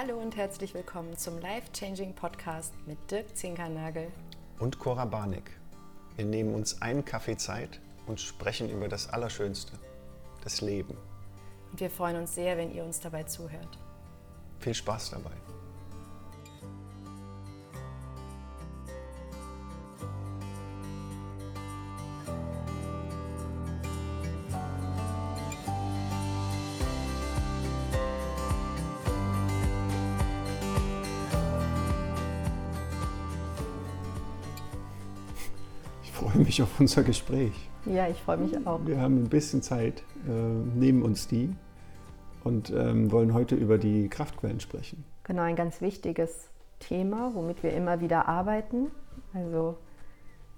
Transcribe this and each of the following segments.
Hallo und herzlich willkommen zum Life Changing Podcast mit Dirk Zinkernagel und Cora Barnick. Wir nehmen uns einen Kaffee Zeit und sprechen über das Allerschönste, das Leben. Und wir freuen uns sehr, wenn ihr uns dabei zuhört. Viel Spaß dabei. Mich auf unser Gespräch. Ja, ich freue mich auch. Wir haben ein bisschen Zeit, äh, nehmen uns die und ähm, wollen heute über die Kraftquellen sprechen. Genau, ein ganz wichtiges Thema, womit wir immer wieder arbeiten. Also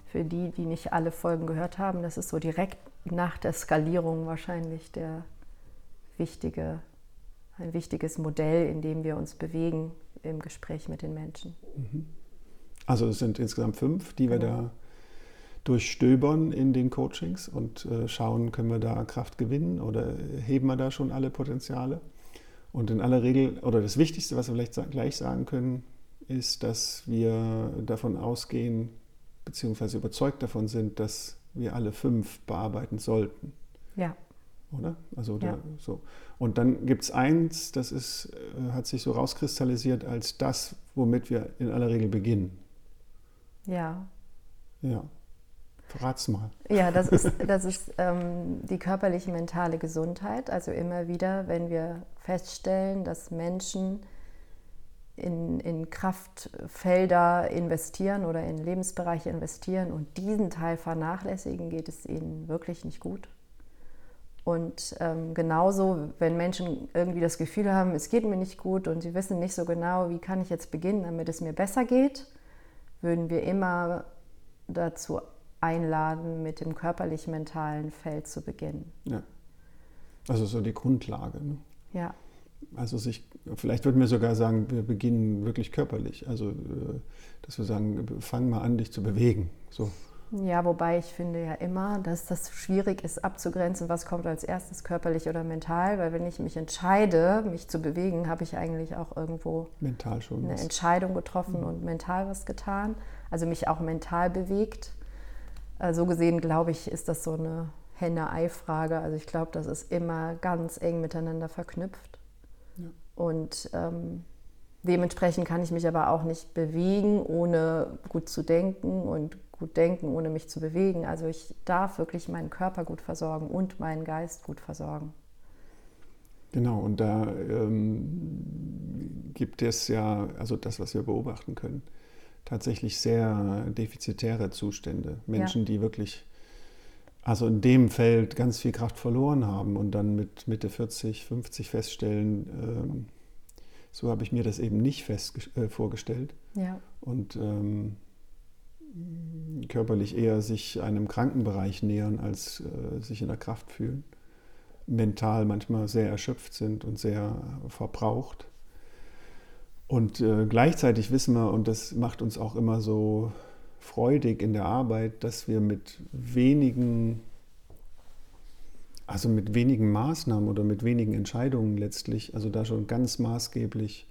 für die, die nicht alle Folgen gehört haben, das ist so direkt nach der Skalierung wahrscheinlich der wichtige, ein wichtiges Modell, in dem wir uns bewegen im Gespräch mit den Menschen. Mhm. Also es sind insgesamt fünf, die wir genau. da durchstöbern in den Coachings und äh, schauen, können wir da Kraft gewinnen oder heben wir da schon alle Potenziale. Und in aller Regel, oder das Wichtigste, was wir vielleicht gleich sagen können, ist, dass wir davon ausgehen, beziehungsweise überzeugt davon sind, dass wir alle fünf bearbeiten sollten. Ja. Oder? Also ja. so. Und dann gibt es eins, das ist, äh, hat sich so rauskristallisiert als das, womit wir in aller Regel beginnen. Ja. Ja. Verrat's mal. Ja, das ist, das ist ähm, die körperliche, mentale Gesundheit. Also immer wieder, wenn wir feststellen, dass Menschen in, in Kraftfelder investieren oder in Lebensbereiche investieren und diesen Teil vernachlässigen, geht es ihnen wirklich nicht gut. Und ähm, genauso, wenn Menschen irgendwie das Gefühl haben, es geht mir nicht gut und sie wissen nicht so genau, wie kann ich jetzt beginnen, damit es mir besser geht, würden wir immer dazu einladen, mit dem körperlich-mentalen Feld zu beginnen. Ja. Also so die Grundlage. Ne? Ja. Also sich, vielleicht würden wir sogar sagen, wir beginnen wirklich körperlich. Also, äh, dass wir sagen, fang mal an, dich zu bewegen. So. Ja, wobei ich finde ja immer, dass das schwierig ist abzugrenzen, was kommt als erstes, körperlich oder mental, weil wenn ich mich entscheide, mich zu bewegen, habe ich eigentlich auch irgendwo mental schon eine was. Entscheidung getroffen mhm. und mental was getan, also mich auch mental bewegt. Äh, so gesehen, glaube ich, ist das so eine Henne-Ei-Frage. Also ich glaube, das ist immer ganz eng miteinander verknüpft. Ja. Und ähm, dementsprechend kann ich mich aber auch nicht bewegen, ohne gut zu denken und gut denken, ohne mich zu bewegen. Also ich darf wirklich meinen Körper gut versorgen und meinen Geist gut versorgen. Genau, und da ähm, gibt es ja, also das, was wir beobachten können, tatsächlich sehr defizitäre Zustände. Menschen, ja. die wirklich, also in dem Feld ganz viel Kraft verloren haben und dann mit Mitte 40, 50 feststellen, ähm, so habe ich mir das eben nicht fest, äh, vorgestellt. Ja. Und ähm, körperlich eher sich einem Krankenbereich nähern, als äh, sich in der Kraft fühlen. Mental manchmal sehr erschöpft sind und sehr verbraucht. Und äh, gleichzeitig wissen wir, und das macht uns auch immer so freudig in der Arbeit, dass wir mit wenigen, also mit wenigen Maßnahmen oder mit wenigen Entscheidungen letztlich, also da schon ganz maßgeblich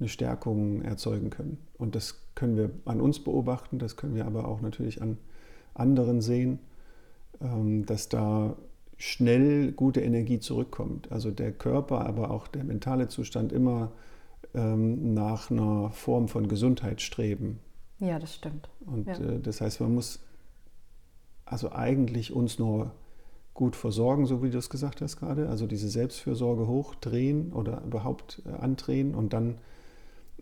eine Stärkung erzeugen können. Und das können wir an uns beobachten, das können wir aber auch natürlich an anderen sehen, ähm, dass da schnell gute Energie zurückkommt. Also der Körper, aber auch der mentale Zustand immer ähm, nach einer Form von Gesundheit streben. Ja, das stimmt. Und ja. äh, das heißt, man muss also eigentlich uns nur gut versorgen, so wie du es gesagt hast gerade, also diese Selbstfürsorge hochdrehen oder überhaupt äh, andrehen und dann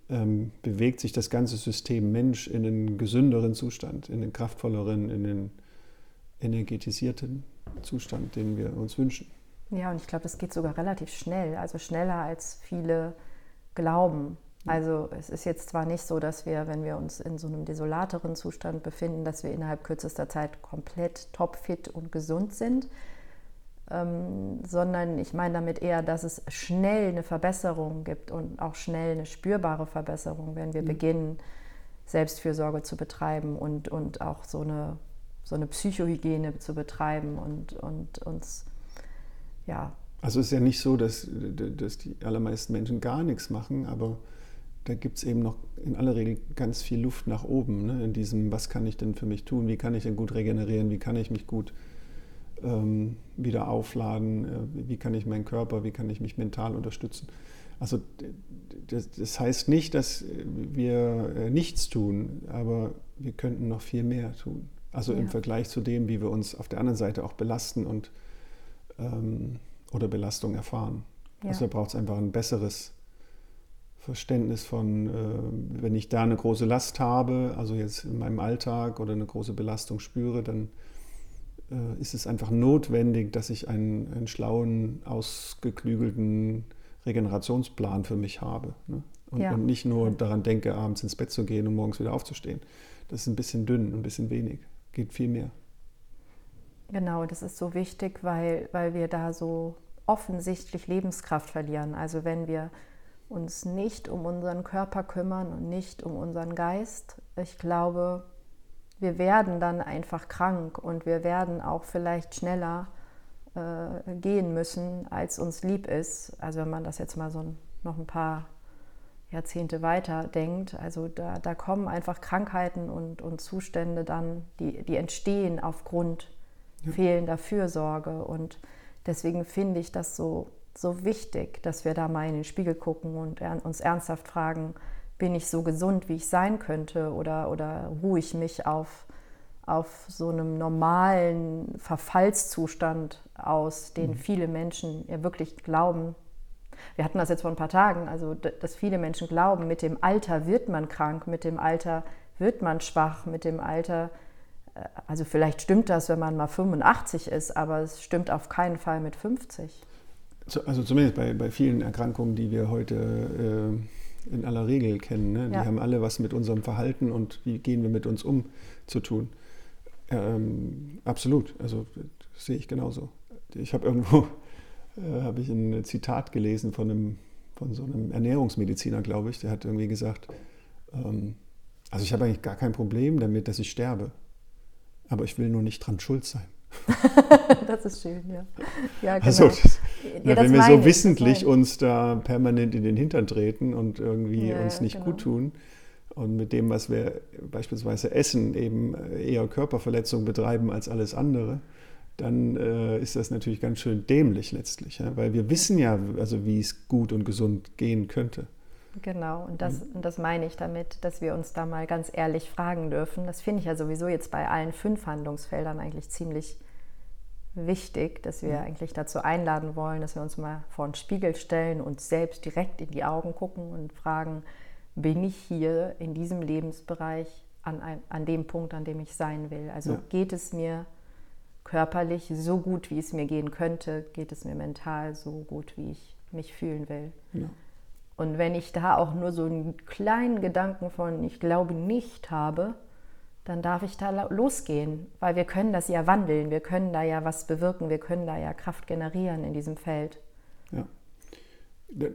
ähm, bewegt sich das ganze System Mensch in einen gesünderen Zustand, in den kraftvolleren, in den energetisierten Zustand, den wir uns wünschen. Ja, und ich glaube, das geht sogar relativ schnell, also schneller als viele glauben. Also es ist jetzt zwar nicht so, dass wir, wenn wir uns in so einem desolateren Zustand befinden, dass wir innerhalb kürzester Zeit komplett topfit und gesund sind, ähm, sondern ich meine damit eher, dass es schnell eine Verbesserung gibt und auch schnell eine spürbare Verbesserung, wenn wir mhm. beginnen, Selbstfürsorge zu betreiben und, und auch so eine, so eine Psychohygiene zu betreiben und, und uns ja, Also es ist ja nicht so, dass, dass die allermeisten Menschen gar nichts machen, aber da gibt es eben noch in aller Regel ganz viel Luft nach oben, ne? in diesem, was kann ich denn für mich tun, wie kann ich denn gut regenerieren, wie kann ich mich gut ähm, wieder aufladen, äh, wie kann ich meinen Körper, wie kann ich mich mental unterstützen. Also das, das heißt nicht, dass wir äh, nichts tun, aber wir könnten noch viel mehr tun. Also ja. im Vergleich zu dem, wie wir uns auf der anderen Seite auch belasten und ähm, oder Belastung erfahren. Ja. Also da braucht es einfach ein besseres Verständnis von, äh, wenn ich da eine große Last habe, also jetzt in meinem Alltag oder eine große Belastung spüre, dann äh, ist es einfach notwendig, dass ich einen, einen schlauen, ausgeklügelten Regenerationsplan für mich habe. Ne? Und, ja. und, nicht nur daran denke, abends ins Bett zu gehen und morgens wieder aufzustehen. Das ist ein bisschen dünn, ein bisschen wenig. Geht viel mehr. Genau, das ist so wichtig, weil, weil wir da so offensichtlich Lebenskraft verlieren. Also wenn wir uns nicht um unseren Körper kümmern und nicht um unseren Geist, ich glaube, wir werden dann einfach krank und wir werden auch vielleicht schneller äh, gehen müssen, als uns lieb ist. Also wenn man das jetzt mal so noch ein paar Jahrzehnte weiter denkt, also da, da kommen einfach Krankheiten und, und Zustände dann, die, die entstehen aufgrund ja. fehlender Fürsorge. Und deswegen finde ich das so, so wichtig, dass wir da mal in den Spiegel gucken und uns ernsthaft fragen, bin ich so gesund, wie ich sein könnte oder, oder ruhe ich mich auf, auf so einem normalen Verfallszustand aus, den mhm. viele Menschen ja wirklich glauben. Wir hatten das jetzt vor ein paar Tagen, also dass viele Menschen glauben, mit dem Alter wird man krank, mit dem Alter wird man schwach, mit dem Alter, also vielleicht stimmt das, wenn man mal 85 ist, aber es stimmt auf keinen Fall mit 50. Also zumindest bei, bei vielen Erkrankungen, die wir heute äh in aller Regel kennen. Ne? Ja. Die haben alle was mit unserem Verhalten und wie gehen wir mit uns um zu tun. Ähm, absolut, also das sehe ich genauso. Ich habe irgendwo äh, habe ich ein Zitat gelesen von, einem, von so einem Ernährungsmediziner, glaube ich, der hat irgendwie gesagt, ähm, also ich habe eigentlich gar kein Problem damit, dass ich sterbe, aber ich will nur nicht dran schuld sein. das ist schön, ja. ja genau. Also, das, ja, wenn wir so wissentlich uns da permanent in den Hintern treten und irgendwie ja, uns nicht genau. gut tun und mit dem, was wir beispielsweise essen, eben eher Körperverletzung betreiben als alles andere, dann äh, ist das natürlich ganz schön dämlich letztlich, ja? weil wir wissen ja, also wie es gut und gesund gehen könnte. Genau, und das, und das meine ich damit, dass wir uns da mal ganz ehrlich fragen dürfen. Das finde ich ja sowieso jetzt bei allen fünf Handlungsfeldern eigentlich ziemlich wichtig, dass wir eigentlich dazu einladen wollen, dass wir uns mal vor den Spiegel stellen und selbst direkt in die Augen gucken und fragen, bin ich hier in diesem Lebensbereich an, an dem Punkt, an dem ich sein will? Also ja. geht es mir körperlich so gut, wie es mir gehen könnte? Geht es mir mental so gut, wie ich mich fühlen will? Ja. Und wenn ich da auch nur so einen kleinen Gedanken von, ich glaube nicht habe, dann darf ich da losgehen, weil wir können das ja wandeln, wir können da ja was bewirken, wir können da ja Kraft generieren in diesem Feld. Ja,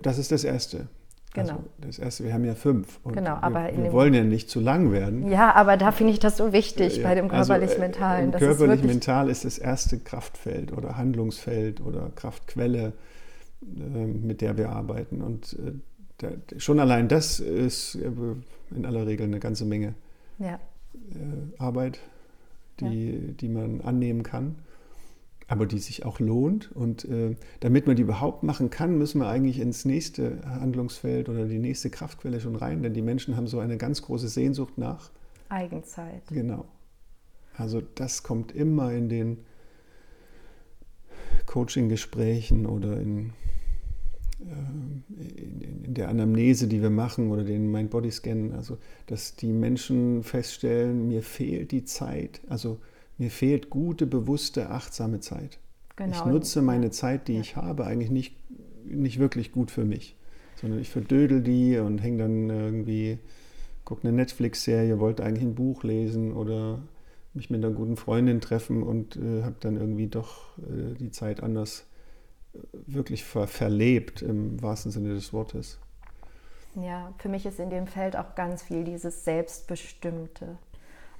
das ist das Erste. Genau. Also das Erste, wir haben ja fünf. genau, aber wir, wir wollen ja nicht zu lang werden. Ja, aber da finde ich das so wichtig ja, bei dem körperlich-mentalen. Also, körperlich-mental ist, ist das erste Kraftfeld oder Handlungsfeld oder Kraftquelle, äh, mit der wir arbeiten. Und äh, der, schon allein das ist äh, in aller Regel eine ganze Menge. Ja. Äh, Arbeit, die, ja. die man annehmen kann, aber die sich auch lohnt. Und äh, damit man die überhaupt machen kann, müssen wir eigentlich ins nächste Handlungsfeld oder die nächste Kraftquelle schon rein, denn die Menschen haben so eine ganz große Sehnsucht nach Eigenzeit. Genau. Also das kommt immer in den Coaching-Gesprächen oder in in der Anamnese, die wir machen oder den Mind-Body-Scan, also dass die Menschen feststellen, mir fehlt die Zeit, also mir fehlt gute, bewusste, achtsame Zeit. Genau. Ich nutze meine Zeit, die ja. ich habe, eigentlich nicht, nicht wirklich gut für mich, sondern ich verdödel die und hänge dann irgendwie, gucke eine Netflix-Serie, wollte eigentlich ein Buch lesen oder mich mit einer guten Freundin treffen und äh, habe dann irgendwie doch äh, die Zeit anders wirklich ver verlebt im wahrsten Sinne des Wortes. Ja, für mich ist in dem Feld auch ganz viel dieses Selbstbestimmte.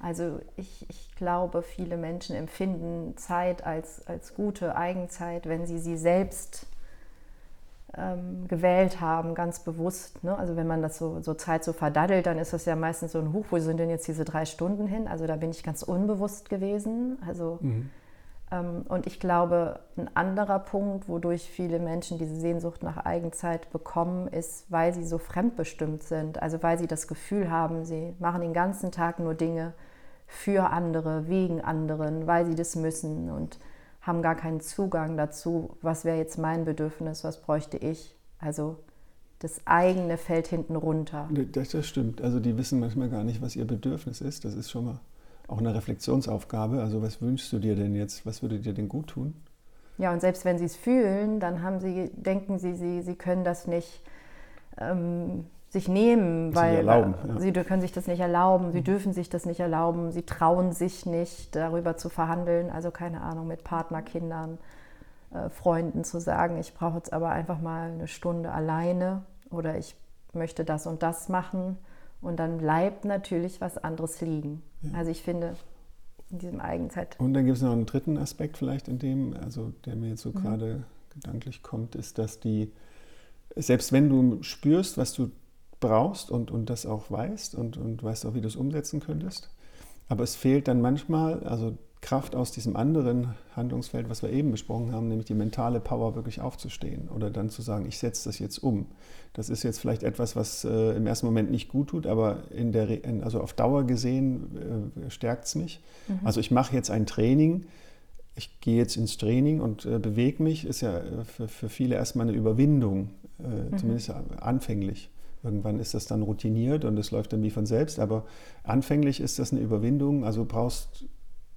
Also ich, ich glaube, viele Menschen empfinden Zeit als, als gute Eigenzeit, wenn sie sie selbst ähm, gewählt haben, ganz bewusst. Ne? Also wenn man das so, so Zeit so verdaddelt, dann ist das ja meistens so ein Huch, wo sind denn jetzt diese drei Stunden hin? Also da bin ich ganz unbewusst gewesen. Also mhm. Ähm, und ich glaube, ein anderer Punkt, wodurch viele Menschen diese Sehnsucht nach Eigenzeit bekommen, ist, weil sie so fremdbestimmt sind. Also weil sie das Gefühl haben, sie machen den ganzen Tag nur Dinge für andere, wegen anderen, weil sie das müssen und haben gar keinen Zugang dazu, was wäre jetzt mein Bedürfnis, was bräuchte ich. Also das eigene fällt hinten runter. Das, das, stimmt. Also die wissen manchmal gar nicht, was ihr Bedürfnis ist. Das ist schon mal auch eine Reflexionsaufgabe. Also was wünschst du dir denn jetzt? Was würde dir denn gut tun? Ja, und selbst wenn sie es fühlen, dann haben sie, denken sie, sie, sie können das nicht ähm, sich nehmen, weil erlauben, ja. sie können sich das nicht erlauben, sie mhm. dürfen sich das nicht erlauben, sie trauen sich nicht darüber zu verhandeln, also keine Ahnung, mit Partnerkindern, äh, Freunden zu sagen, ich brauche jetzt aber einfach mal eine Stunde alleine oder ich möchte das und das machen und dann bleibt natürlich was anderes liegen. Ja. Also ich finde in diesem Eigenzeit. Und dann gibt es noch einen dritten Aspekt vielleicht in dem, also der mir jetzt so mhm. gerade gedanklich kommt, ist, dass die selbst wenn du spürst, was du brauchst und, und das auch weißt und, und weißt auch, wie du es umsetzen könntest. Aber es fehlt dann manchmal, also Kraft aus diesem anderen Handlungsfeld, was wir eben besprochen haben, nämlich die mentale Power wirklich aufzustehen oder dann zu sagen, ich setze das jetzt um. Das ist jetzt vielleicht etwas, was äh, im ersten Moment nicht gut tut, aber in der, in, also auf Dauer gesehen äh, stärkt es mich. Mhm. Also ich mache jetzt ein Training, ich gehe jetzt ins Training und äh, bewege mich, ist ja äh, für, für viele erstmal eine Überwindung, äh, mhm. zumindest anfänglich. Irgendwann ist das dann routiniert und es läuft dann wie von selbst. Aber anfänglich ist das eine Überwindung. Also brauchst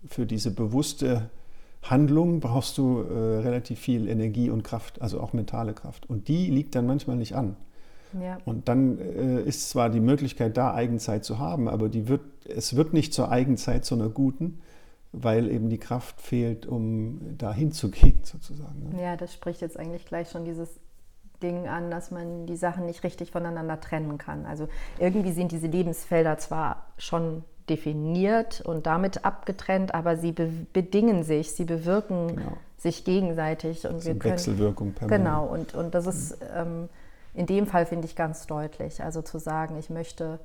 für diese bewusste Handlung brauchst du äh, relativ viel Energie und Kraft, also auch mentale Kraft. Und die liegt dann manchmal nicht an. Ja. Und dann äh, ist zwar die Möglichkeit da, Eigenzeit zu haben, aber die wird, es wird nicht zur Eigenzeit, zu einer guten, weil eben die Kraft fehlt, um da hinzugehen, sozusagen. Ne? Ja, das spricht jetzt eigentlich gleich schon dieses Ding an, dass man die Sachen nicht richtig voneinander trennen kann. Also irgendwie sind diese Lebensfelder zwar schon definiert und damit abgetrennt, aber sie be bedingen sich, sie bewirken genau. sich gegenseitig und wir können, Wechselwirkung permanent. Genau und, und das ist ähm, in dem Fall finde ich ganz deutlich. Also zu sagen, ich möchte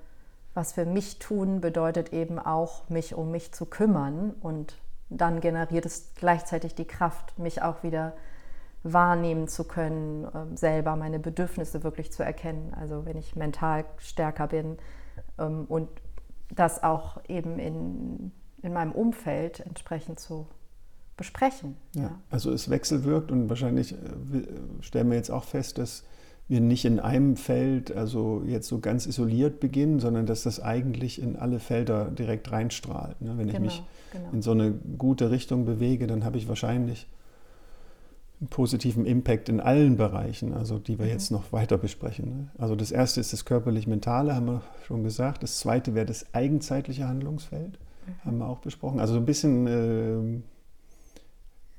was für mich tun, bedeutet eben auch, mich um mich zu kümmern und dann generiert es gleichzeitig die Kraft, mich auch wieder wahrnehmen zu können, ähm, selber meine Bedürfnisse wirklich zu erkennen. Also wenn ich mental stärker bin ähm, und das auch eben in, in meinem Umfeld entsprechend zu besprechen. Ja, ja. Also es wechselwirkt und wahrscheinlich äh, stellen wir jetzt auch fest, dass wir nicht in einem Feld, also jetzt so ganz isoliert beginnen, sondern dass das eigentlich in alle Felder direkt reinstrahlt. Ne? Wenn genau, ich mich genau. in so eine gute Richtung bewege, dann habe ich wahrscheinlich positiven Impact in allen Bereichen, also die wir mhm. jetzt noch weiter besprechen. Ne? Also das erste ist das körperlich-mentale, haben wir schon gesagt. Das zweite wäre das eigenzeitliche Handlungsfeld, mhm. haben wir auch besprochen. Also so ein bisschen, äh,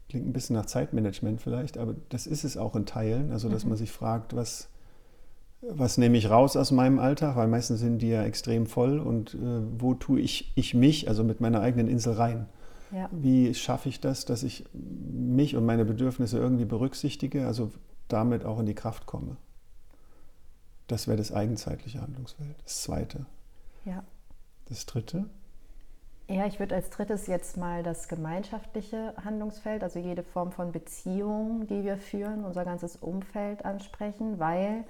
klingt ein bisschen nach Zeitmanagement vielleicht, aber das ist es auch in Teilen. Also dass mhm. man sich fragt, was, was nehme ich raus aus meinem Alltag, weil meistens sind die ja extrem voll und äh, wo tue ich, ich mich, also mit meiner eigenen Insel rein. Ja. Wie schaffe ich das, dass ich mich und meine Bedürfnisse irgendwie berücksichtige, also damit auch in die Kraft komme? Das wäre das eigenzeitliche Handlungsfeld. Das zweite. Ja. Das dritte? Ja, ich würde als drittes jetzt mal das gemeinschaftliche Handlungsfeld, also jede Form von Beziehung, die wir führen, unser ganzes Umfeld ansprechen, weil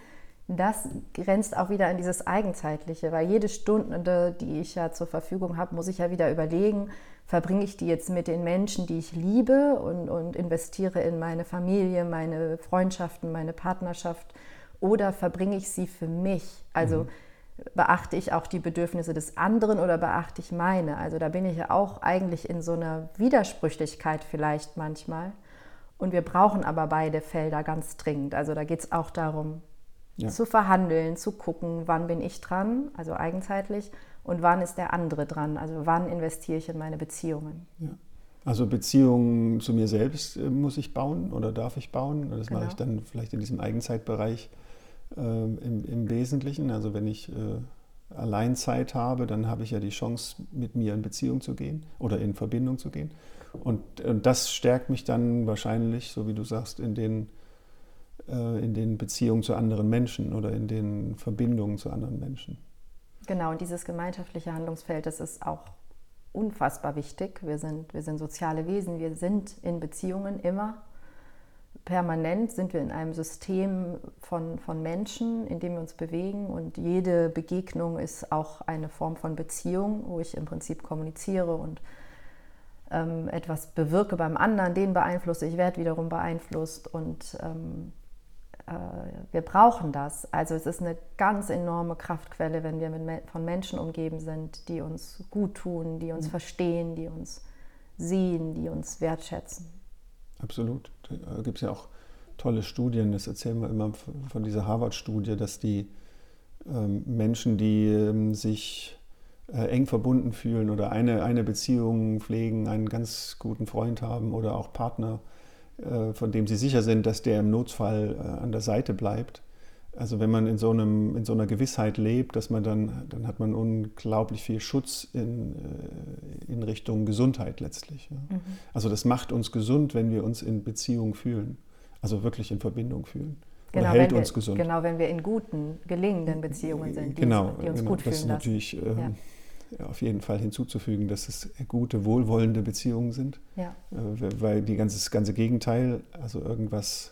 das grenzt auch wieder an dieses Eigenzeitliche, weil jede Stunde, die ich ja zur Verfügung habe, muss ich ja wieder überlegen, verbringe ich die jetzt mit den Menschen, die ich liebe und, und investiere in meine Familie, meine Freundschaften, meine Partnerschaft oder verbringe ich sie für mich? Also mhm. beachte ich auch die Bedürfnisse des anderen oder beachte ich meine? Also da bin ich ja auch eigentlich in so einer Widersprüchlichkeit vielleicht manchmal. Und wir brauchen aber beide Felder ganz dringend. Also da geht es auch darum, ja. zu verhandeln, zu gucken, wann bin ich dran, also eigenzeitlich, und wann ist der andere dran? Also wann investiere ich in meine Beziehungen? Ja. Also Beziehungen zu mir selbst äh, muss ich bauen oder darf ich bauen. Das genau. mache ich dann vielleicht in diesem Eigenzeitbereich äh, im, im, Wesentlichen. Also wenn ich äh, Alleinzeit habe, dann habe ich ja die Chance, mit mir in Beziehung zu gehen oder in Verbindung zu gehen. Und, und das stärkt mich dann wahrscheinlich, so wie du sagst, in den äh, in den Beziehungen zu anderen Menschen oder in den Verbindungen zu anderen Menschen. Genau, und dieses gemeinschaftliche Handlungsfeld, das ist auch unfassbar wichtig. Wir sind, wir sind soziale Wesen, wir sind in Beziehungen immer. Permanent sind wir in einem System von, von Menschen, in dem wir uns bewegen und jede Begegnung ist auch eine Form von Beziehung, wo ich im Prinzip kommuniziere und ähm, etwas bewirke beim anderen, den beeinflusse, ich werde wiederum beeinflusst und ähm, äh, wir brauchen das. Also es ist eine ganz enorme Kraftquelle, wenn wir mit, von Menschen umgeben sind, die uns gut tun, die uns mhm. verstehen, die uns sehen, die uns wertschätzen. Absolut. Da gibt es ja auch tolle Studien, das erzählen wir immer von dieser Harvard-Studie, dass die ähm, Menschen, die ähm, sich äh, eng verbunden fühlen oder eine, eine Beziehung pflegen, einen ganz guten Freund haben oder auch Partner, äh, von dem sie sicher sind, dass der im Notfall äh, an der Seite bleibt. Also wenn man in so, einem, in so einer Gewissheit lebt, dass man dann, dann hat man unglaublich viel Schutz in, äh, in Richtung Gesundheit letztlich. Mhm. Also das macht uns gesund, wenn wir uns in Beziehung fühlen, also wirklich in Verbindung fühlen. Genau, hält wir, uns gesund. Genau, wenn wir in guten, gelingenden Beziehungen sind, die, genau, die uns genau, gut fühlen das ist natürlich äh, ja auf jeden Fall hinzuzufügen, dass es gute, wohlwollende Beziehungen sind. Ja. Äh, weil die ganze, das ganze Gegenteil, also irgendwas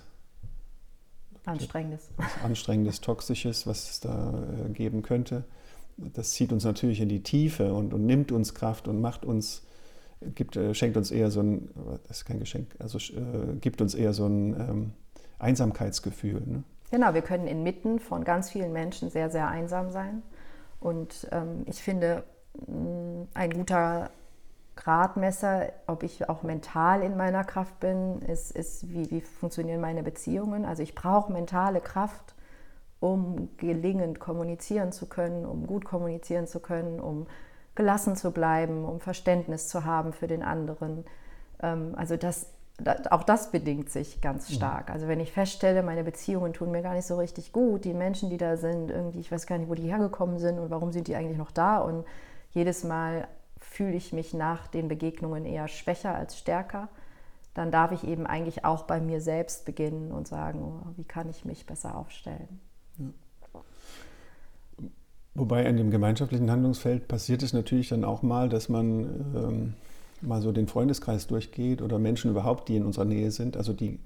Anstrengendes. Anstrengendes, Toxisches, was es da äh, geben könnte, das zieht uns natürlich in die Tiefe und, und nimmt uns Kraft und macht uns, gibt, äh, schenkt uns eher so ein, das ist kein Geschenk, also äh, gibt uns eher so ein ähm, Einsamkeitsgefühl. Ne? Genau, wir können inmitten von ganz vielen Menschen sehr, sehr einsam sein. Und ähm, ich finde, ein guter Gradmesser, ob ich auch mental in meiner Kraft bin, ist, ist wie, wie funktionieren meine Beziehungen. Also ich brauche mentale Kraft, um gelingend kommunizieren zu können, um gut kommunizieren zu können, um gelassen zu bleiben, um Verständnis zu haben für den anderen. Ähm, also das, auch das bedingt sich ganz mhm. stark. Also wenn ich feststelle, meine Beziehungen tun mir gar nicht so richtig gut, die Menschen, die da sind, irgendwie, ich weiß gar nicht, wo die hergekommen sind und warum sind die eigentlich noch da und jedes Mal fühle ich mich nach den Begegnungen eher schwächer als stärker, dann darf ich eben eigentlich auch bei mir selbst beginnen und sagen, oh, wie kann ich mich besser aufstellen. Wobei an dem gemeinschaftlichen Handlungsfeld passiert es natürlich dann auch mal, dass man ähm, mal so den Freundeskreis durchgeht oder Menschen überhaupt, die in unserer Nähe sind, also die,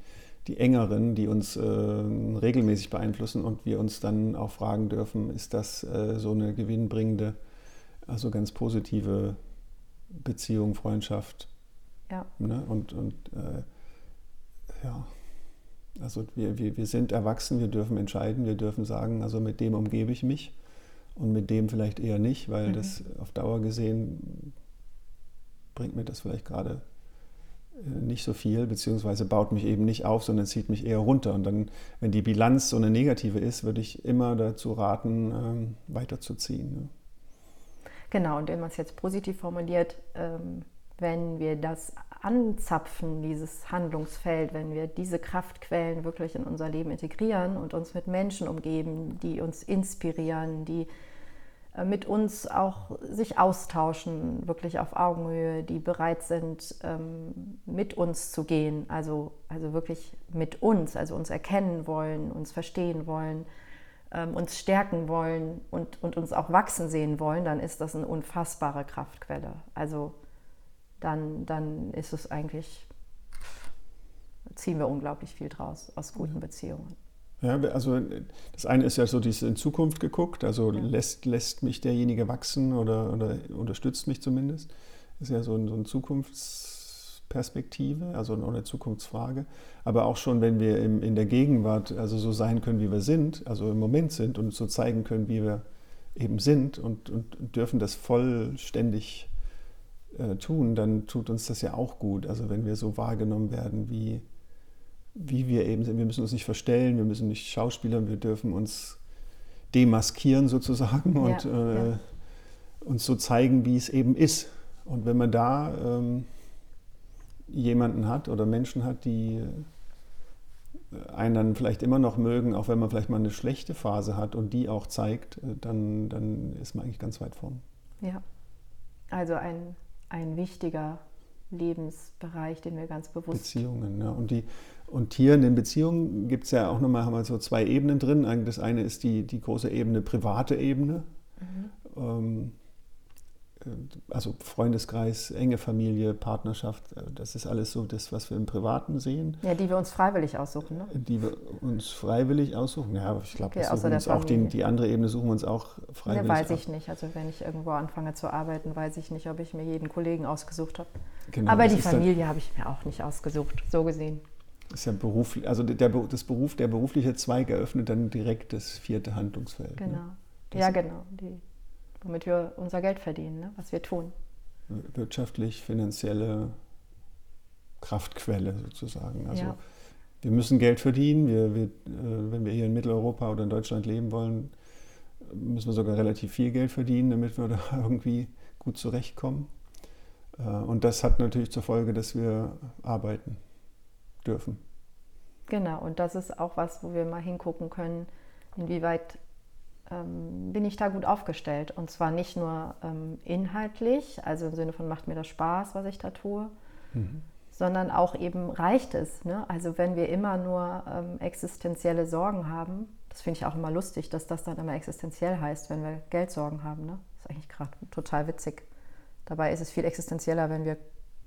die engeren, die uns äh, regelmäßig beeinflussen und wir uns dann auch fragen dürfen, ist das äh, so eine gewinnbringende also ganz positive Beziehung, Freundschaft. Ja. Ne? Und, und äh, ja, also wir, wir, wir sind erwachsen, wir dürfen entscheiden, wir dürfen sagen, also mit dem umgebe ich mich und mit dem vielleicht eher nicht, weil mhm. das auf Dauer gesehen bringt mir das vielleicht gerade äh, nicht so viel, beziehungsweise baut mich eben nicht auf, sondern zieht mich eher runter. Und dann, wenn die Bilanz so eine negative ist, würde ich immer dazu raten, ähm, weiterzuziehen. Genau, und wenn man es jetzt positiv formuliert, ähm, wenn wir das anzapfen, dieses Handlungsfeld, wenn wir diese Kraftquellen wirklich in unser Leben integrieren und uns mit Menschen umgeben, die uns inspirieren, die äh, mit uns auch sich austauschen, wirklich auf Augenhöhe, die bereit sind, ähm, mit uns zu gehen, also, also wirklich mit uns, also uns erkennen wollen, uns verstehen wollen, uns stärken wollen und, und uns auch wachsen sehen wollen, dann ist das eine unfassbare Kraftquelle. Also dann, dann ist es eigentlich, ziehen wir unglaublich viel draus aus guten Beziehungen. Ja, also das eine ist ja so dieses in Zukunft geguckt, also ja. lässt, lässt mich derjenige wachsen oder, oder unterstützt mich zumindest. Das ist ja so ein, so ein Zukunfts- Perspektive, also eine Zukunftsfrage, aber auch schon, wenn wir im, in der Gegenwart also so sein können, wie wir sind, also im Moment sind und so zeigen können, wie wir eben sind und, und dürfen das vollständig äh, tun, dann tut uns das ja auch gut. Also wenn wir so wahrgenommen werden, wie, wie wir eben sind. Wir müssen uns nicht verstellen, wir müssen nicht schauspielern, wir dürfen uns demaskieren sozusagen und ja, äh, ja. uns so zeigen, wie es eben ist. Und wenn man da ähm, jemanden hat oder Menschen hat, die äh, einen dann vielleicht immer noch mögen, auch wenn man vielleicht mal eine schlechte Phase hat und die auch zeigt, äh, dann, dann ist man eigentlich ganz weit vorn. Ja, also ein, ein wichtiger Lebensbereich, den wir ganz bewusst. Beziehungen, ja. Und, die, und hier in den Beziehungen gibt es ja auch nochmal, haben wir so zwei Ebenen drin. Das eine ist die, die große Ebene, private Ebene. Mhm. Ähm, also Freundeskreis, enge Familie, Partnerschaft, äh, das ist alles so das, was wir im Privaten sehen. Ja, die wir uns freiwillig aussuchen, ne? Die wir uns freiwillig aussuchen. Ja, ich glaube, okay, wir uns auch die, die, andere Ebene suchen wir uns auch freiwillig. Ne, weiß ich nicht. Also wenn ich irgendwo anfange zu arbeiten, weiß ich nicht, ob ich mir jeden Kollegen ausgesucht habe. Genau, Aber die Familie habe ich mir auch nicht ausgesucht, so gesehen. Ist ja Beruf, also der, das Beruf, der berufliche Zweig eröffnet dann direkt das vierte Handlungsfeld. Ne? Genau. Ne? Ja, genau. Die womit wir unser Geld verdienen, ne? was wir tun. Wirtschaftlich, finanzielle Kraftquelle sozusagen. Also ja. wir müssen Geld verdienen. Wir, wir, äh, wenn wir hier in Mitteleuropa oder in Deutschland leben wollen, müssen wir sogar relativ viel Geld verdienen, damit wir da irgendwie gut zurechtkommen. Äh, und das hat natürlich zur Folge, dass wir arbeiten dürfen. Genau, und das ist auch was, wo wir mal hingucken können, inwieweit ähm, bin ich da gut aufgestellt. Und zwar nicht nur ähm, inhaltlich, also im Sinne von macht mir das Spaß, was ich da tue, mhm. sondern auch eben reicht es. Ne? Also wenn wir immer nur ähm, existenzielle Sorgen haben, das finde ich auch immer lustig, dass das dann immer existenziell heißt, wenn wir Geldsorgen haben. Ne? Das ist eigentlich gerade total witzig. Dabei ist es viel existenzieller, wenn wir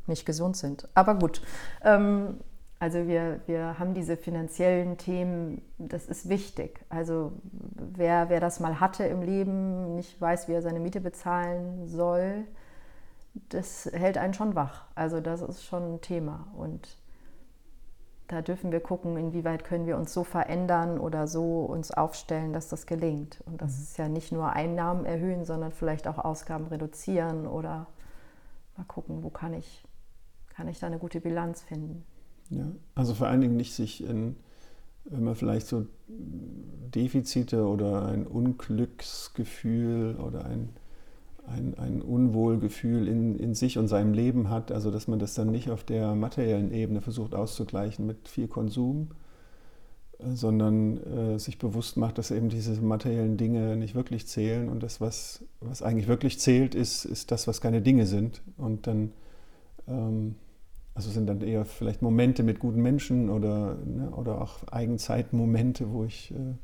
nicht gesund sind. Aber gut. Ähm, also wir, wir haben diese finanziellen Themen, das ist wichtig. Also wer, wer das mal hatte im Leben, nicht weiß, wie er seine Miete bezahlen soll, das hält einen schon wach. Also das ist schon ein Thema. Und da dürfen wir gucken, inwieweit können wir uns so verändern oder so uns aufstellen, dass das gelingt. Und das mhm. ist ja nicht nur Einnahmen erhöhen, sondern vielleicht auch Ausgaben reduzieren oder mal gucken, wo kann ich, kann ich da eine gute Bilanz finden. Ja, also vor allen Dingen nicht sich in, wenn man vielleicht so Defizite oder ein Unglücksgefühl oder ein, ein, ein Unwohlgefühl in, in sich und seinem Leben hat, also dass man das dann nicht auf der materiellen Ebene versucht auszugleichen mit viel Konsum, äh, sondern äh, sich bewusst macht, dass eben diese materiellen Dinge nicht wirklich zählen und das, was, was eigentlich wirklich zählt, ist, ist das, was keine Dinge sind. Und dann ähm, also sind dann eher vielleicht Momente mit guten Menschen oder, ne, oder auch Eigenzeitmomente, wo ich äh,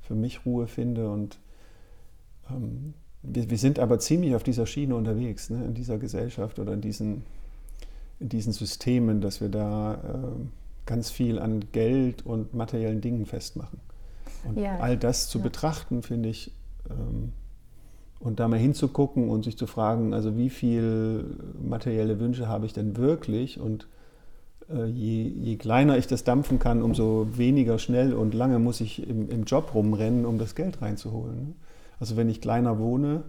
für mich Ruhe finde. Und ähm, wir, wir, sind aber ziemlich auf dieser Schiene unterwegs, ne, in dieser Gesellschaft oder in diesen, in diesen Systemen, dass wir da äh, ganz viel an Geld und materiellen Dingen festmachen. Und ja. all das zu ja. betrachten, finde ich, ähm, und da mal hinzugucken und sich zu fragen, also wie viel materielle Wünsche habe ich denn wirklich? Und äh, je, je, kleiner ich das dampfen kann, umso weniger schnell und lange muss ich im, im Job rumrennen, um das Geld reinzuholen. Ne? Also wenn ich kleiner wohne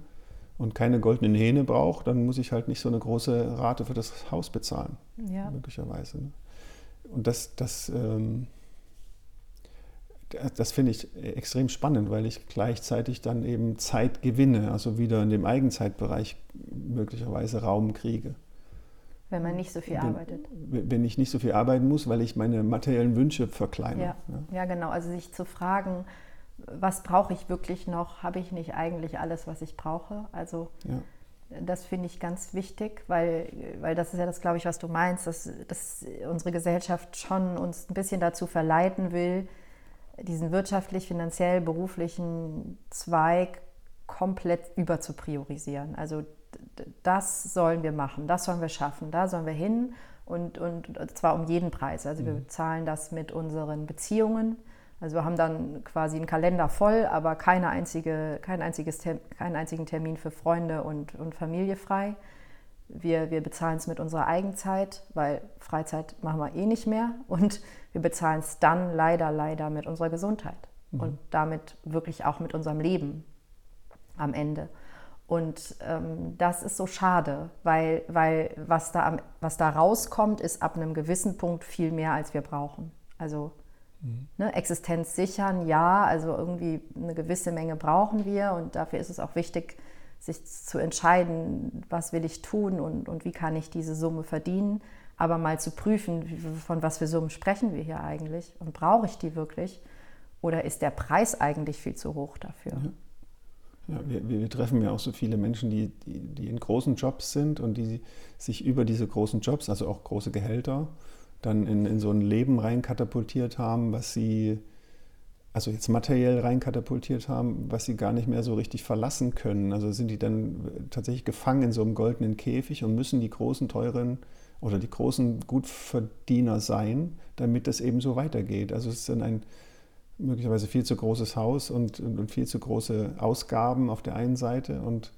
und keine goldenen Hähne brauche, dann muss ich halt nicht so eine große Rate für das Haus bezahlen, ja. möglicherweise. Ne? Und das, das ähm, das finde ich extrem spannend, weil ich gleichzeitig dann eben Zeit gewinne, also wieder in dem Eigenzeitbereich möglicherweise Raum kriege. Wenn man nicht so viel wenn, arbeitet. Wenn ich nicht so viel arbeiten muss, weil ich meine materiellen Wünsche verkleinere. Ja, ja. ja genau. Also sich zu fragen, was brauche ich wirklich noch? Habe ich nicht eigentlich alles, was ich brauche? Also ja. das finde ich ganz wichtig, weil, weil das ist ja das, glaube ich, was du meinst, dass, dass unsere Gesellschaft schon uns ein bisschen dazu verleiten will, diesen wirtschaftlich, finanziell, beruflichen Zweig komplett überzupriorisieren. Also das sollen wir machen, das sollen wir schaffen, da sollen wir hin und, und zwar um jeden Preis. Also wir mhm. bezahlen das mit unseren Beziehungen. Also wir haben dann quasi einen Kalender voll, aber keine einzige, kein einziges, keinen einzigen Termin für Freunde und, und Familie frei. Wir, wir bezahlen es mit unserer Eigenzeit, weil Freizeit machen wir eh nicht mehr. Und wir bezahlen es dann leider, leider mit unserer Gesundheit mhm. und damit wirklich auch mit unserem Leben am Ende. Und ähm, das ist so schade, weil, weil was, da am, was da rauskommt, ist ab einem gewissen Punkt viel mehr, als wir brauchen. Also mhm. ne, Existenz sichern, ja, also irgendwie eine gewisse Menge brauchen wir und dafür ist es auch wichtig, sich zu entscheiden, was will ich tun und, und wie kann ich diese Summe verdienen. Aber mal zu prüfen, von was für Summen sprechen wir hier eigentlich und brauche ich die wirklich? Oder ist der Preis eigentlich viel zu hoch dafür? Ja. Ja, wir, wir, treffen ja auch so viele Menschen, die, die, die, in großen Jobs sind und die sich über diese großen Jobs, also auch große Gehälter, dann in, in so ein Leben reinkatapultiert haben, was sie, also jetzt materiell reinkatapultiert haben, was sie gar nicht mehr so richtig verlassen können. Also sind die dann tatsächlich gefangen in so einem goldenen Käfig und müssen die großen, teuren oder die großen Gutverdiener sein, damit das eben so weitergeht. Also es ist dann ein möglicherweise viel zu großes Haus und, und viel zu große Ausgaben auf der einen Seite und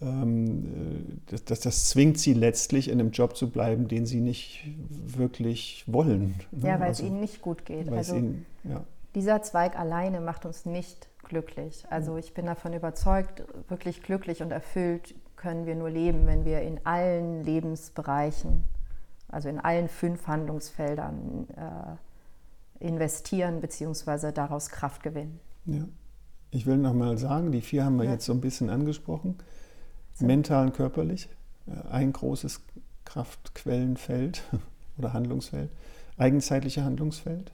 ähm, das, das, das, zwingt sie letztlich in einem Job zu bleiben, den sie nicht wirklich wollen. Ne? Ja, weil also, es ihnen nicht gut geht. Also ihnen, ja. dieser Zweig alleine macht uns nicht glücklich. Also ich bin davon überzeugt, wirklich glücklich und erfüllt können wir nur leben, wenn wir in allen Lebensbereichen, also in allen fünf Handlungsfeldern äh, investieren bzw. daraus Kraft gewinnen. Ja. Ich will nochmal sagen, die vier haben wir ja. jetzt so ein bisschen angesprochen. So. Mental und körperlich, äh, ein großes Kraftquellenfeld oder Handlungsfeld. Eigenzeitliche Handlungsfeld.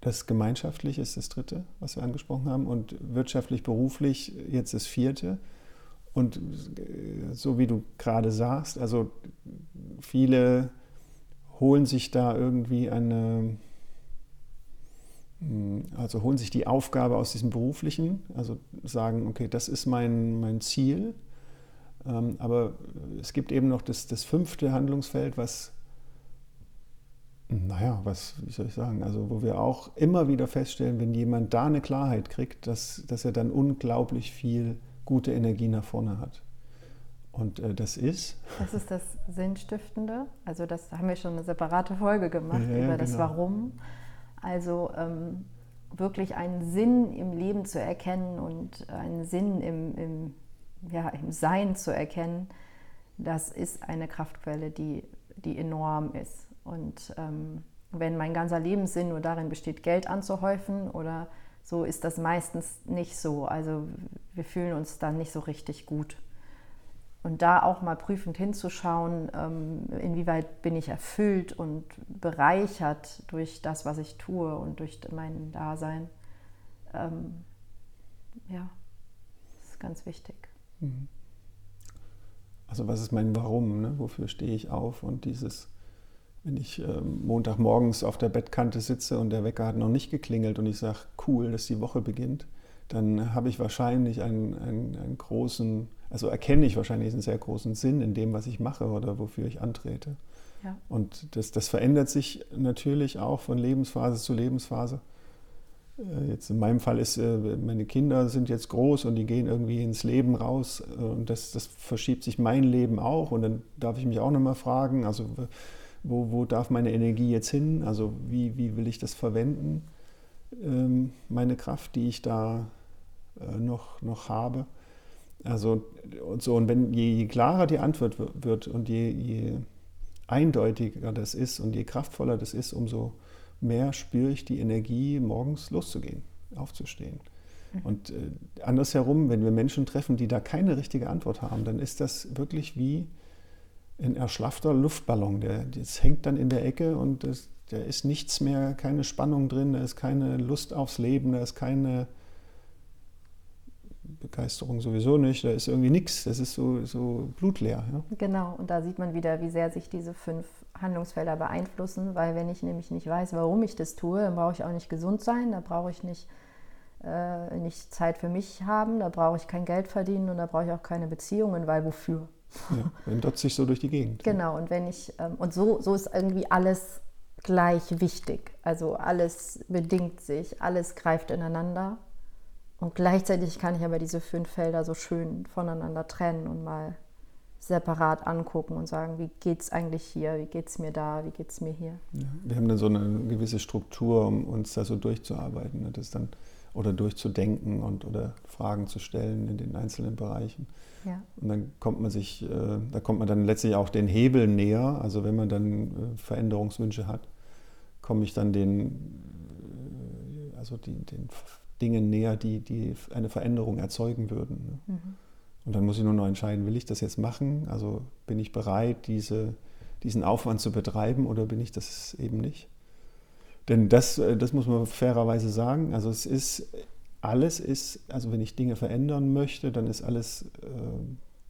Das gemeinschaftliche ist das dritte, was wir angesprochen haben. Und wirtschaftlich, beruflich jetzt das vierte. Und äh, so wie du gerade sagst, also viele holen sich da irgendwie eine, hm, also holen sich die Aufgabe aus diesem beruflichen, also sagen, okay, das ist mein, mein Ziel. Ähm, aber es gibt eben noch das, das fünfte Handlungsfeld, was, naja, was, wie soll ich sagen, also wo wir auch immer wieder feststellen, wenn jemand da eine Klarheit kriegt, dass, dass er dann unglaublich viel gute Energie nach vorne hat. Und äh, das ist. Das ist das Sinnstiftende. Also, das haben wir schon eine separate Folge gemacht ja, über genau. das Warum. Also ähm, wirklich einen Sinn im Leben zu erkennen und einen Sinn im, im, ja, im Sein zu erkennen, das ist eine Kraftquelle, die, die enorm ist. Und ähm, wenn mein ganzer Lebenssinn nur darin besteht, Geld anzuhäufen oder so, ist das meistens nicht so. Also wir fühlen uns dann nicht so richtig gut. Und da auch mal prüfend hinzuschauen, ähm, inwieweit bin ich erfüllt und bereichert durch das, was ich tue und durch mein Dasein. Ähm, ja, das ist ganz wichtig. Mhm. Also was ist mein Warum? Ne? Wofür stehe ich auf? Und dieses, wenn ich äh, Montagmorgens auf der Bettkante sitze und der Wecker hat noch nicht geklingelt und ich sage, cool, dass die Woche beginnt, dann habe ich wahrscheinlich einen, einen, einen großen also erkenne ich wahrscheinlich einen sehr großen Sinn in dem, was ich mache oder wofür ich antrete. Ja. Und das, das verändert sich natürlich auch von Lebensphase zu Lebensphase. Äh, jetzt in meinem Fall ist, äh, meine Kinder sind jetzt groß und die gehen irgendwie ins Leben raus äh, und das, das verschiebt sich mein Leben auch und dann darf ich mich auch nochmal fragen, also wo, wo darf meine Energie jetzt hin, also wie, wie will ich das verwenden, ähm, meine Kraft, die ich da noch, noch habe. Also und so, und wenn je, klarer die Antwort wird und je, je eindeutiger das ist und je kraftvoller das ist, umso mehr spüre ich die Energie, morgens loszugehen, aufzustehen. Mhm. Und äh, andersherum, wenn wir Menschen treffen, die da keine richtige Antwort haben, dann ist das wirklich wie ein erschlaffter Luftballon. Der, das hängt dann in der Ecke und das, da ist nichts mehr, keine Spannung drin, da ist keine Lust aufs Leben, da ist keine Begeisterung sowieso nicht, da ist irgendwie nichts, das ist so, so blutleer. Ja? Genau, und da sieht man wieder, wie sehr sich diese fünf Handlungsfelder beeinflussen, weil wenn ich nämlich nicht weiß, warum ich das tue, dann brauche ich auch nicht gesund sein, da brauche ich nicht, äh, nicht Zeit für mich haben, da brauche ich kein Geld verdienen und da brauche ich auch keine Beziehungen, weil wofür? Ja, dotzt sich so durch die Gegend. Genau, und wenn ich, ähm, und so, so ist irgendwie alles gleich wichtig. Also alles bedingt sich, alles greift ineinander. Und gleichzeitig kann ich aber diese fünf Felder so schön voneinander trennen und mal separat angucken und sagen, wie geht es eigentlich hier, wie geht es mir da, wie geht es mir hier. Ja, wir haben dann so eine gewisse Struktur, um uns da so durchzuarbeiten ne? das dann, oder durchzudenken und, oder Fragen zu stellen in den einzelnen Bereichen. Ja. Und dann kommt man sich, äh, da kommt man dann letztlich auch den Hebeln näher. Also wenn man dann äh, Veränderungswünsche hat, komme ich dann den, äh, also die, den Dinge näher, die, die eine Veränderung erzeugen würden. Ne? Mhm. Und dann muss ich nur noch entscheiden, will ich das jetzt machen? Also bin ich bereit, diese, diesen Aufwand zu betreiben oder bin ich das eben nicht? Denn das, äh, das muss man fairerweise sagen. Also es ist alles ist, also wenn ich Dinge verändern möchte, dann ist alles äh,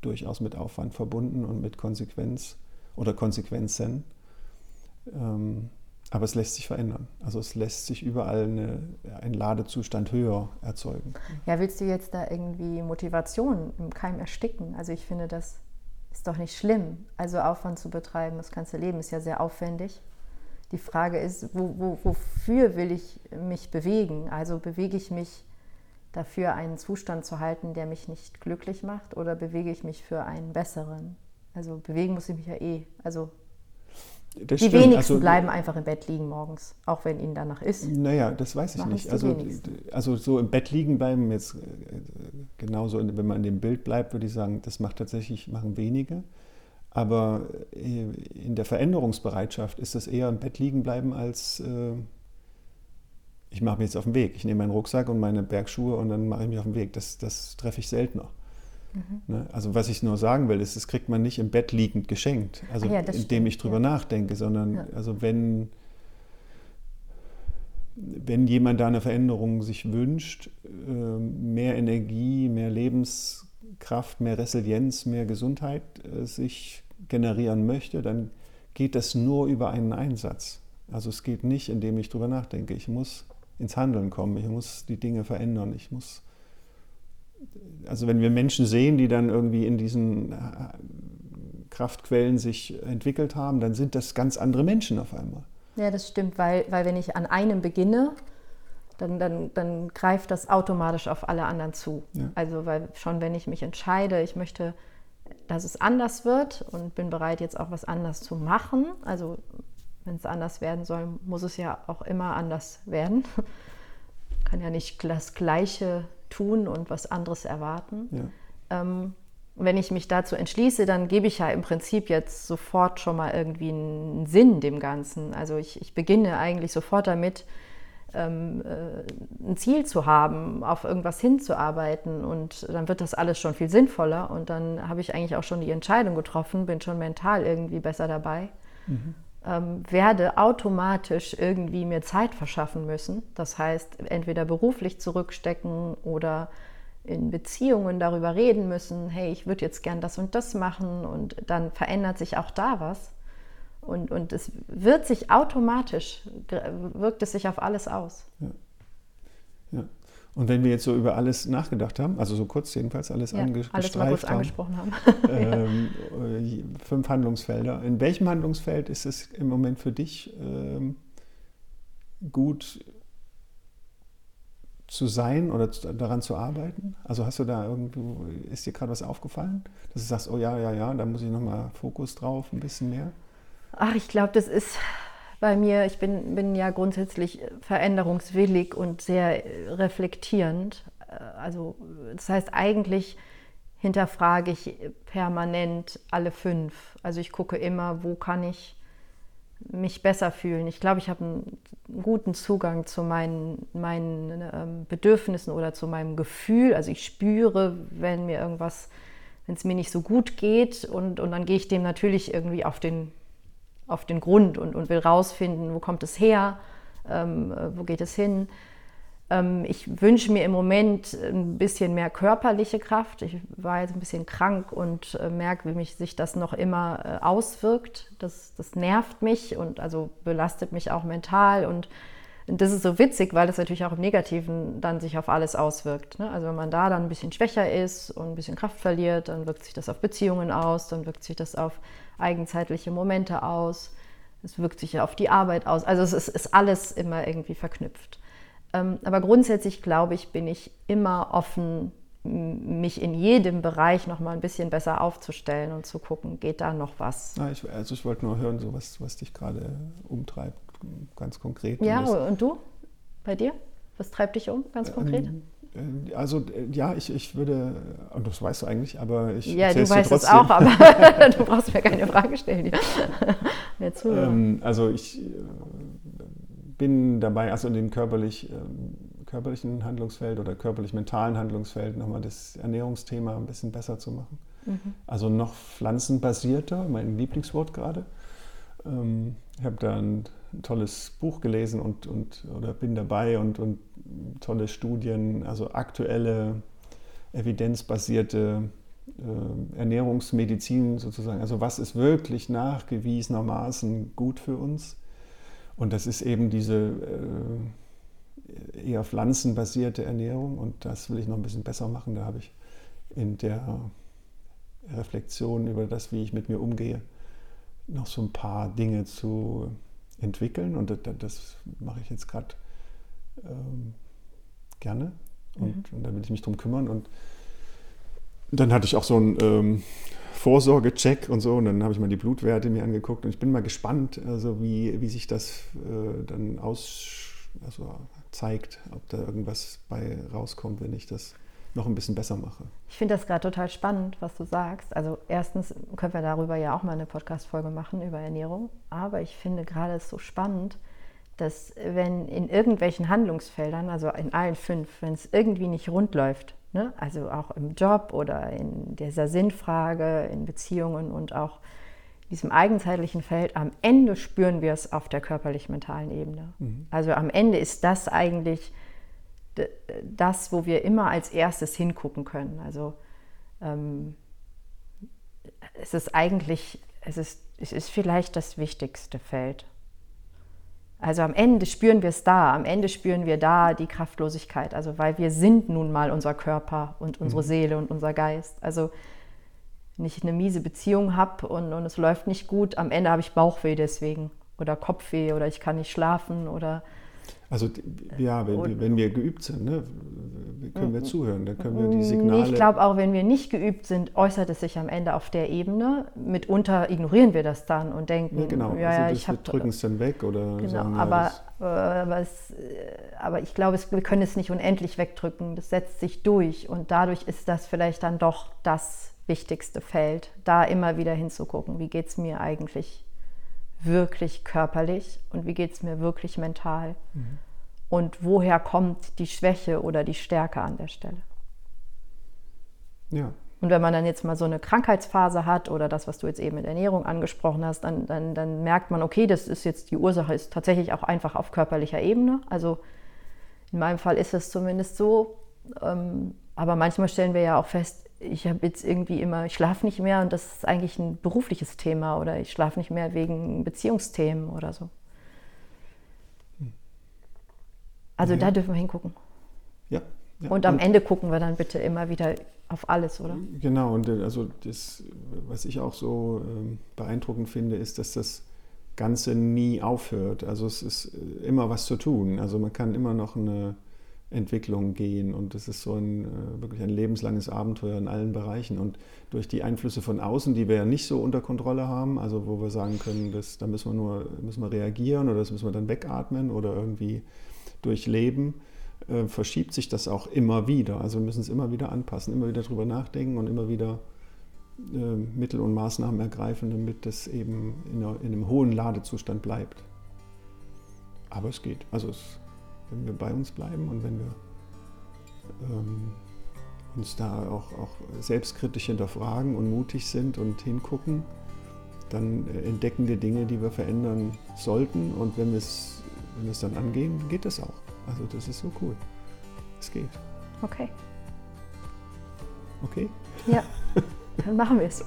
durchaus mit Aufwand verbunden und mit Konsequenz oder Konsequenzen. Ähm, aber es lässt sich verändern. Also es lässt sich überall eine, ein Ladezustand höher erzeugen. Ja, willst du jetzt da irgendwie Motivation im Keim ersticken? Also ich finde, das ist doch nicht schlimm. Also Aufwand zu betreiben, das ganze Leben ist ja sehr aufwendig. Die Frage ist, wo, wo, wofür will ich mich bewegen? Also bewege ich mich dafür, einen Zustand zu halten, der mich nicht glücklich macht, oder bewege ich mich für einen besseren? Also bewegen muss ich mich ja eh. Also das die stimmt. wenigsten also, bleiben einfach im Bett liegen morgens, auch wenn ihnen danach ist. Naja, das weiß ich nicht. Also, also so im Bett liegen bleiben, jetzt äh, genauso, wenn man in dem Bild bleibt, würde ich sagen, das macht tatsächlich, machen wenige. Aber äh, in der Veränderungsbereitschaft ist das eher im Bett liegen bleiben als äh, ich mache mich jetzt auf den Weg. Ich nehme meinen Rucksack und meine Bergschuhe und dann mache ich mich auf den Weg. Das, das treffe ich seltener. Mhm. Ne? Also was ich nur sagen will, ist, das kriegt man nicht im Bett liegend geschenkt, also ja, indem stimmt, ich drüber ja. nachdenke, sondern ja. also wenn, wenn jemand da eine Veränderung sich wünscht, ähm, mehr Energie, mehr Lebenskraft, mehr Resilienz, mehr Gesundheit äh, sich generieren möchte, dann geht das nur über einen Einsatz. Also es geht nicht, indem ich drüber nachdenke. Ich muss ins Handeln kommen, ich muss die Dinge verändern, ich muss also wenn wir Menschen sehen, die dann irgendwie in diesen äh, Kraftquellen sich entwickelt haben, dann sind das ganz andere Menschen auf einmal. Ja, das stimmt, weil, weil wenn ich an einem beginne, dann, dann, dann greift das automatisch auf alle anderen zu. Ja. Also weil schon wenn ich mich entscheide, ich möchte, dass es anders wird und bin bereit, jetzt auch was anders zu machen, also wenn es anders werden soll, muss es ja auch immer anders werden. Kann ja nicht das Gleiche tun und was anderes erwarten. Ja. Ähm, wenn ich mich dazu entschließe, dann gebe ich ja im Prinzip jetzt sofort schon mal irgendwie einen Sinn dem Ganzen. Also ich, ich beginne eigentlich sofort damit, ähm, äh, ein Ziel zu haben, auf irgendwas hinzuarbeiten und dann wird das alles schon viel sinnvoller und dann habe ich eigentlich auch schon die Entscheidung getroffen, bin schon mental irgendwie besser dabei. Mhm. Ähm, werde automatisch irgendwie mir Zeit verschaffen müssen. Das heißt, entweder beruflich zurückstecken oder in Beziehungen darüber reden müssen, hey, ich würde jetzt gern das und das machen und dann verändert sich auch da was. Und, und es wird sich automatisch, wirkt es sich auf alles aus. Ja. ja. Und wenn wir jetzt so über alles nachgedacht haben, also so kurz jedenfalls alles, ja, ange alles mal kurz haben, angesprochen haben, ähm, äh, fünf Handlungsfelder. In welchem Handlungsfeld ist es im Moment für dich ähm, gut zu sein oder daran zu arbeiten? Also hast du da irgendwo, ist dir gerade was aufgefallen, dass du sagst, oh ja, ja, ja, da muss ich nochmal Fokus drauf, ein bisschen mehr? Ach, ich glaube, das ist bei mir, ich bin, bin ja grundsätzlich veränderungswillig und sehr reflektierend. Also das heißt, eigentlich hinterfrage ich permanent alle fünf. Also ich gucke immer, wo kann ich mich besser fühlen. Ich glaube, ich habe einen guten Zugang zu meinen, meinen ähm, Bedürfnissen oder zu meinem Gefühl. Also ich spüre, wenn mir irgendwas, wenn es mir nicht so gut geht und, und dann gehe ich dem natürlich irgendwie auf den auf den Grund und, und will rausfinden, wo kommt es her, ähm, wo geht es hin. Ähm, ich wünsche mir im Moment ein bisschen mehr körperliche Kraft. Ich war jetzt ein bisschen krank und äh, merke, wie mich sich das noch immer äh, auswirkt. Das, das nervt mich und also belastet mich auch mental und das ist so witzig, weil das natürlich auch im Negativen dann sich auf alles auswirkt. Ne? Also wenn man da dann ein bisschen schwächer ist und ein bisschen Kraft verliert, dann wirkt sich das auf Beziehungen aus, dann wirkt sich das auf eigenzeitliche Momente aus, es wirkt sich auf die Arbeit aus. Also es ist, ist alles immer irgendwie verknüpft. Ähm, aber grundsätzlich glaube ich, bin ich immer offen, mich in jedem Bereich noch mal ein bisschen besser aufzustellen und zu gucken, geht da noch was? Ja, ich, also ich wollte nur hören, so was, was dich gerade umtreibt, ganz konkret. Ja, und, du? Bei dir? Was treibt dich um, ganz konkret? Ähm, äh, also äh, ja, ich, ich würde, und das weißt du eigentlich, aber ich Ja, du weißt es auch, aber du brauchst mir keine Frage stellen. ähm, also ich äh, bin dabei, also in dem körperlich, körperlichen Handlungsfeld oder körperlich-mentalen Handlungsfeld nochmal das Ernährungsthema ein bisschen besser zu machen. Mhm. Also noch pflanzenbasierter, mein Lieblingswort gerade. Ähm, ich habe da ein, ein, tolles Buch gelesen und, und oder bin dabei und, und tolle Studien, also aktuelle evidenzbasierte äh, Ernährungsmedizin sozusagen. Also was ist wirklich nachgewiesenermaßen gut für uns? Und das ist eben diese äh, eher pflanzenbasierte Ernährung und das will ich noch ein bisschen besser machen. Da habe ich in der Reflexion über das, wie ich mit mir umgehe, noch so ein paar Dinge zu entwickeln und das, das mache ich jetzt gerade ähm, gerne und, mhm. und da will ich mich drum kümmern und dann hatte ich auch so einen ähm, Vorsorgecheck und so und dann habe ich mal die Blutwerte mir angeguckt und ich bin mal gespannt, also wie, wie sich das äh, dann aus, also zeigt, ob da irgendwas bei rauskommt, wenn ich das noch ein bisschen besser mache. Ich finde das gerade total spannend, was du sagst. Also erstens können wir darüber ja auch mal eine Podcast-Folge machen über Ernährung. Aber ich finde gerade es so spannend, dass wenn in irgendwelchen Handlungsfeldern, also in allen fünf, wenn es irgendwie nicht rund läuft, ne, also auch im Job oder in dieser Sinnfrage, in Beziehungen und auch in diesem eigenzeitlichen Feld, am Ende spüren wir es auf der körperlich-mentalen Ebene. Mhm. Also am Ende ist das eigentlich das, wo wir immer als erstes hingucken können. Also ähm, es ist eigentlich, es ist, es ist vielleicht das wichtigste Feld. Also am Ende spüren wir es da, am Ende spüren wir da die Kraftlosigkeit, also weil wir sind nun mal unser Körper und unsere mhm. Seele und unser Geist. Also wenn ich eine miese Beziehung habe und, und es läuft nicht gut, am Ende habe ich Bauchweh deswegen oder Kopfweh oder ich kann nicht schlafen oder also ja, wenn, wir, wenn wir geübt sind, ne, können wir zuhören, dann können wir die Signale. Ich glaube auch, wenn wir nicht geübt sind, äußert es sich am Ende auf der Ebene. Mitunter ignorieren wir das dann und denken, ja, genau. ja, also ich habe drücken es dann weg oder genau, sagen, aber, ja, aber, es, aber ich glaube, wir können es nicht unendlich wegdrücken. Das setzt sich durch und dadurch ist das vielleicht dann doch das wichtigste Feld, da immer wieder hinzugucken. Wie geht es mir eigentlich wirklich körperlich und wie geht es mir wirklich mental? Mhm. Und woher kommt die Schwäche oder die Stärke an der Stelle? Ja. Und wenn man dann jetzt mal so eine Krankheitsphase hat oder das, was du jetzt eben mit Ernährung angesprochen hast, dann, dann, dann merkt man, okay, das ist jetzt die Ursache, ist tatsächlich auch einfach auf körperlicher Ebene. Also in meinem Fall ist es zumindest so. Ähm, aber manchmal stellen wir ja auch fest, ich habe jetzt irgendwie immer, ich schlafe nicht mehr und das ist eigentlich ein berufliches Thema oder ich schlafe nicht mehr wegen Beziehungsthemen oder so. Also ja. da dürfen wir hingucken. Ja. ja. Und am und Ende gucken wir dann bitte immer wieder auf alles, oder? Genau, und äh, also das, was ich auch so äh, beeindruckend finde, ist, dass das Ganze nie aufhört. Also es ist äh, immer was zu tun. Also man kann immer noch eine Entwicklung gehen. Und das ist so ein äh, wirklich ein lebenslanges Abenteuer in allen Bereichen. Und durch die Einflüsse von außen, die wir ja nicht so unter Kontrolle haben, also wo wir sagen können, das, da müssen wir nur müssen wir reagieren oder das müssen wir dann wegatmen oder irgendwie durchleben, äh, verschiebt sich das auch immer wieder. Also wir müssen es immer wieder anpassen, immer wieder drüber nachdenken und immer wieder äh, Mittel und Maßnahmen ergreifen, damit das eben in, einer, in einem hohen Ladezustand bleibt. Aber es geht. Also es wenn wir bei uns bleiben und wenn wir ähm, uns da auch, auch selbstkritisch hinterfragen und mutig sind und hingucken, dann äh, entdecken wir Dinge, die wir verändern sollten. Und wenn wir es wenn dann angehen, geht das auch. Also das ist so cool. Es geht. Okay. Okay? Ja, dann machen wir es.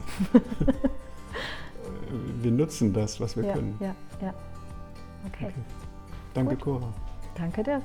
wir nutzen das, was wir ja, können. Ja, ja. Okay. okay. Danke, Gut. Cora. Danke, Dirk.